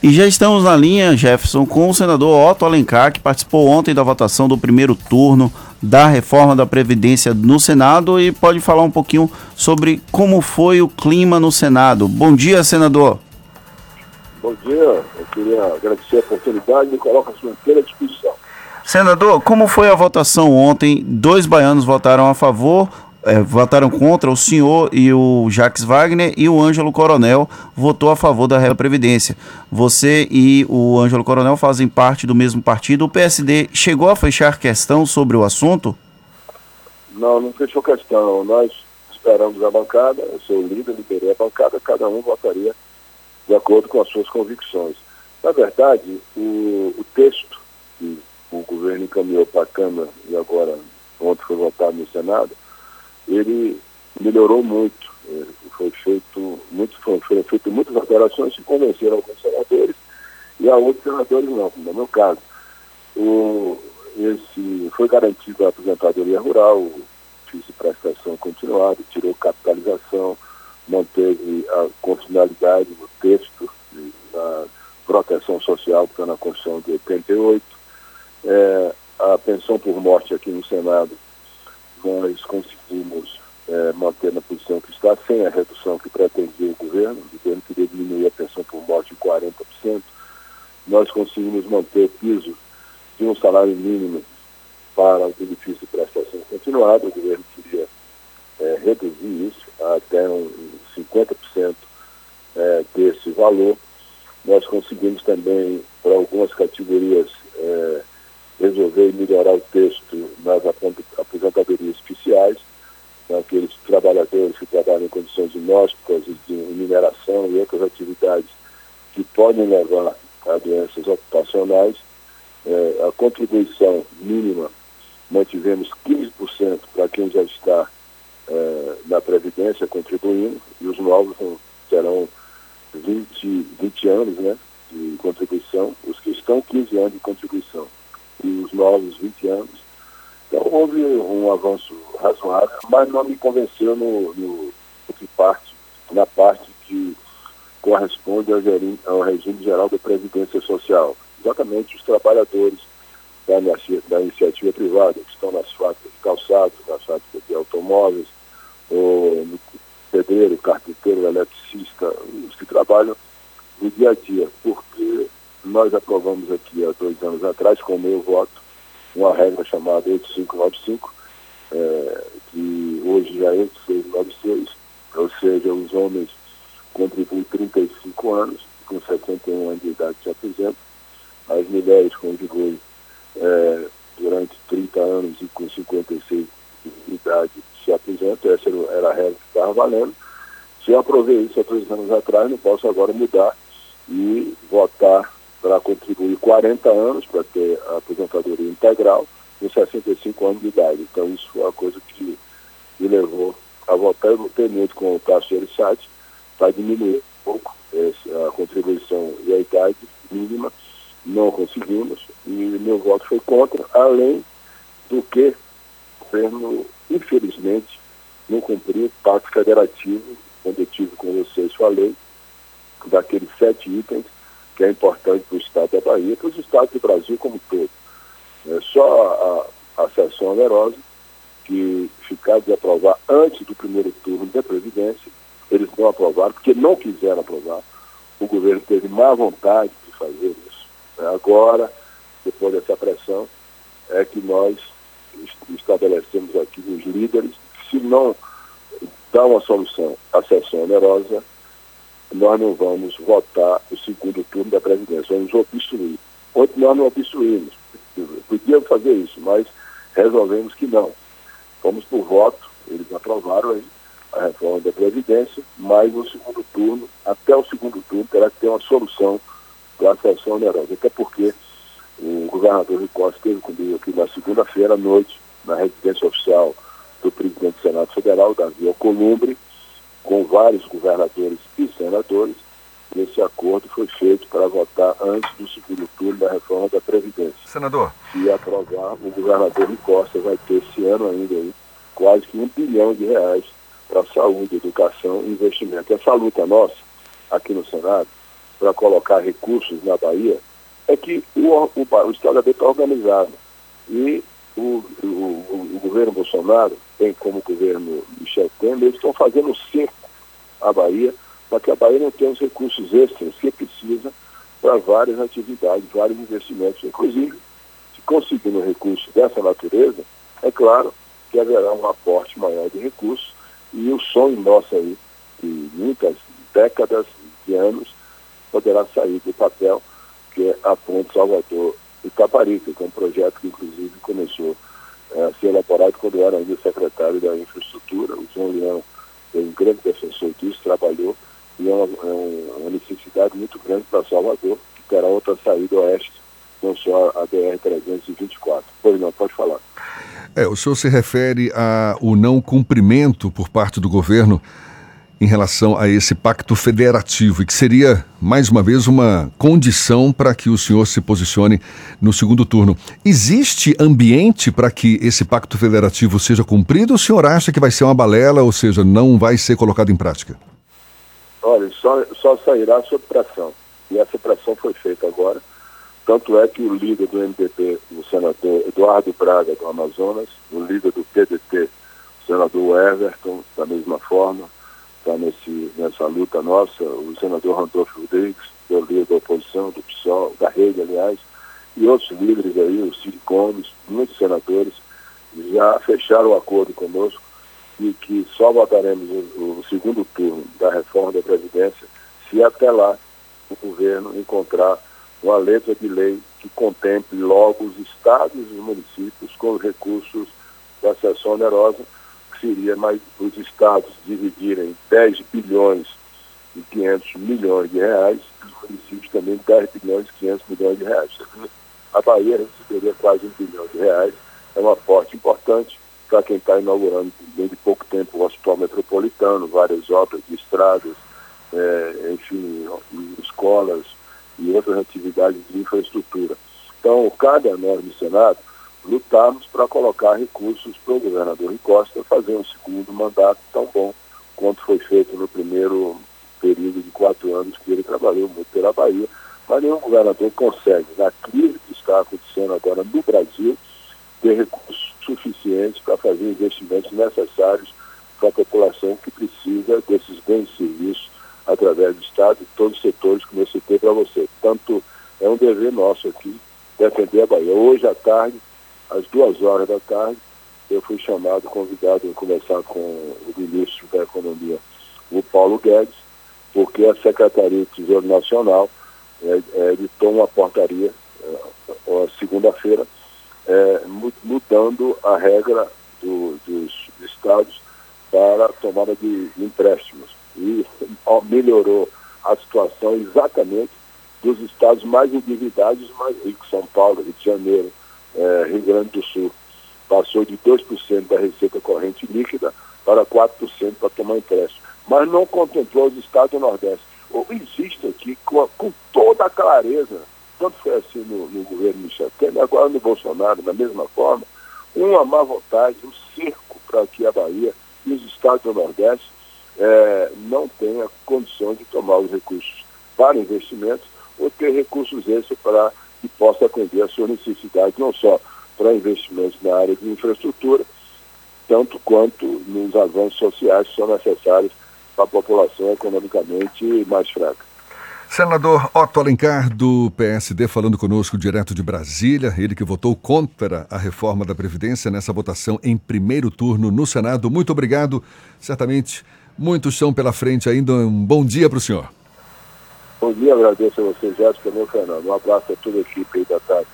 E já estamos na linha, Jefferson, com o senador Otto Alencar, que participou ontem da votação do primeiro turno da reforma da Previdência no Senado e pode falar um pouquinho sobre como foi o clima no Senado. Bom dia, senador. Bom dia, eu queria agradecer a oportunidade e coloco à sua inteira disposição. Senador, como foi a votação ontem? Dois baianos votaram a favor, é, votaram contra, o senhor e o Jacques Wagner, e o Ângelo Coronel votou a favor da Previdência. Você e o Ângelo Coronel fazem parte do mesmo partido. O PSD chegou a fechar questão sobre o assunto? Não, não fechou questão. Nós esperamos a bancada, eu sou o líder, liberei a bancada, cada um votaria de acordo com as suas convicções. Na verdade, o, o texto que o governo encaminhou para a Câmara e agora ontem foi votado no Senado, ele melhorou muito. É, foi feito, muito, foi, foi feito muitas alterações que convenceram alguns senadores e a outros senadores não, no meu caso. O, esse, foi garantido a aposentadoria rural, fiz prestação continuada, tirou capitalização, manteve a continuidade no texto da proteção social que está na Constituição de 88. É, a pensão por morte aqui no Senado nós conseguimos é, manter na posição que está, sem a redução que pretendia o governo, o governo queria diminuir a pensão por morte em 40%, nós conseguimos manter o piso de um salário mínimo para o benefício de prestação continuada, o governo queria é, reduzir isso até um, 50% é, desse valor. Nós conseguimos também, para algumas categorias, é, resolver melhorar o texto nas aposentadorias especiais, aqueles trabalhadores que trabalham em condições inóspitas de mineração e outras atividades que podem levar a doenças ocupacionais. É, a contribuição mínima mantivemos 15% para quem já está é, na Previdência contribuindo, e os novos terão 20, 20 anos né, de contribuição, os que estão 15 anos de contribuição e os novos 20 anos. Então houve um avanço razoável, mas não me convenceu no, no, no que parte, na parte que corresponde ao, gerim, ao regime geral da Previdência Social. Exatamente os trabalhadores da, da iniciativa privada, que estão nas fábricas de calçados, nas fábricas de automóveis, o pedreiro, carpinteiro, eletricista, os que trabalham no dia a dia, porque nós aprovamos aqui há dois anos atrás, com o meu voto, uma regra chamada 8595, é, que hoje já é 8696, ou seja, os homens 35 anos, com 71 anos de idade se aposentam, as mulheres contribuem é, durante 30 anos e com 56 de idade se aposentam, essa era a regra que estava valendo. Se eu aprovei isso há três anos atrás, não posso agora mudar e votar para contribuir 40 anos para ter a aposentadoria integral e 65 anos de idade. Então isso foi uma coisa que me levou a votar. Eu votei muito com o Cássio Erisati para diminuir pouco a contribuição e a idade mínima. Não conseguimos e meu voto foi contra, além do que o governo, infelizmente, não cumpriu o pacto federativo, onde eu tive com vocês falei, daqueles sete itens que é importante para o Estado da Bahia para os estados do Brasil como um todo. É só a, a sessão onerosa que ficar de aprovar antes do primeiro turno da Previdência, eles não aprovaram, porque não quiseram aprovar. O governo teve má vontade de fazer isso. É, agora, depois dessa pressão, é que nós estabelecemos aqui os líderes se não dá uma solução à sessão onerosa, nós não vamos votar o segundo turno da presidência, vamos obstruir. Ontem nós não obstruímos, podíamos fazer isso, mas resolvemos que não. Fomos por voto, eles aprovaram aí a reforma da Previdência, mas no segundo turno, até o segundo turno, terá que ter uma solução para a sessão onerosa. Até porque o governador de Costa esteve comigo aqui na segunda-feira à noite, na residência oficial do presidente do Senado Federal, Davi Alcolumbre, com vários governadores e senadores. Esse acordo foi feito para votar antes do segundo turno da reforma da Previdência. Senador. Se aprovar, o governador Costa vai ter esse ano ainda aí, quase que um bilhão de reais para saúde, educação e investimento. Essa luta nossa aqui no Senado para colocar recursos na Bahia, é que o, o, o Estado está organizado. E o, o, o, governo Bolsonaro, bem como o governo Michel Temer, eles estão fazendo cerco à Bahia para que a Bahia não tenha os recursos extras que precisa para várias atividades, vários investimentos. Inclusive, se conseguindo recursos dessa natureza, é claro que haverá um aporte maior de recursos e o sonho nosso aí, de muitas décadas de anos, poderá sair do papel, que é a Ponte Salvador Itaparica, que é um projeto que inclusive começou é, a ser elaborado quando era ainda secretário da infraestrutura. O João Leão foi um grande defensor disso, trabalhou, e é uma, é uma necessidade muito grande para Salvador, que terá outra saída oeste, não só a BR-324. Pois não, pode falar. É, o senhor se refere ao não cumprimento por parte do governo em relação a esse pacto federativo e que seria, mais uma vez, uma condição para que o senhor se posicione no segundo turno. Existe ambiente para que esse pacto federativo seja cumprido ou o senhor acha que vai ser uma balela, ou seja, não vai ser colocado em prática? Olha, só, só sairá sob pressão. E essa pressão foi feita agora. Tanto é que o líder do MDB, o senador Eduardo Braga, do Amazonas, o líder do PDT, o senador Everton, da mesma forma, está nessa luta nossa, o senador Randolfo Rodrigues, que é o líder da oposição, do PSOL, da rede, aliás, e outros líderes aí, o Cid Gomes, muitos senadores, já fecharam o acordo conosco e que só votaremos o, o segundo turno da reforma da Previdência se até lá o governo encontrar uma letra de lei que contemple logo os estados e os municípios com os recursos da sessão onerosa seria mais os estados dividirem 10 bilhões e 500 milhões de reais, e os municípios também 10 bilhões e 500 milhões de reais. A Bahia receberia quase um bilhão de reais, é um aporte importante para quem está inaugurando dentro de pouco tempo o Hospital Metropolitano, várias obras de estradas, é, enfim, escolas e outras atividades de infraestrutura. Então, cada nós no Senado lutarmos para colocar recursos para o governador Costa fazer um segundo mandato tão bom quanto foi feito no primeiro período de quatro anos que ele trabalhou muito pela Bahia. Mas nenhum governador consegue, na crise que está acontecendo agora no Brasil, ter recursos suficientes para fazer investimentos necessários para a população que precisa desses bens e serviços através do Estado e todos os setores que eu citei para você. Tanto é um dever nosso aqui defender a Bahia. Hoje à tarde às duas horas da tarde, eu fui chamado, convidado a conversar com o ministro da Economia, o Paulo Guedes, porque a Secretaria de Tesouro Nacional é, é, editou uma portaria, é, segunda-feira, é, mudando a regra do, dos estados para a tomada de empréstimos. E melhorou a situação exatamente dos estados mais endividados, mais ricos, São Paulo, Rio de Janeiro, é, Rio Grande do Sul. Passou de 2% da receita corrente líquida para 4% para tomar empréstimo. Mas não contemplou os estados do Nordeste. Existe aqui, com, a, com toda a clareza, tanto foi assim no, no governo Michel Temer, agora no Bolsonaro, da mesma forma, uma má vontade, um cerco para que a Bahia e os estados do Nordeste é, não tenham condições de tomar os recursos para investimentos ou ter recursos extras para que possa atender às suas necessidades, não só para investimentos na área de infraestrutura, tanto quanto nos avanços sociais que são necessários para a população economicamente mais fraca. Senador Otto Alencar, do PSD, falando conosco direto de Brasília, ele que votou contra a reforma da Previdência nessa votação em primeiro turno no Senado. Muito obrigado. Certamente, muito chão pela frente ainda. Um bom dia para o senhor. Bom dia, agradeço a você, Jéssica, meu Fernando. Um abraço a toda a equipe aí da tarde.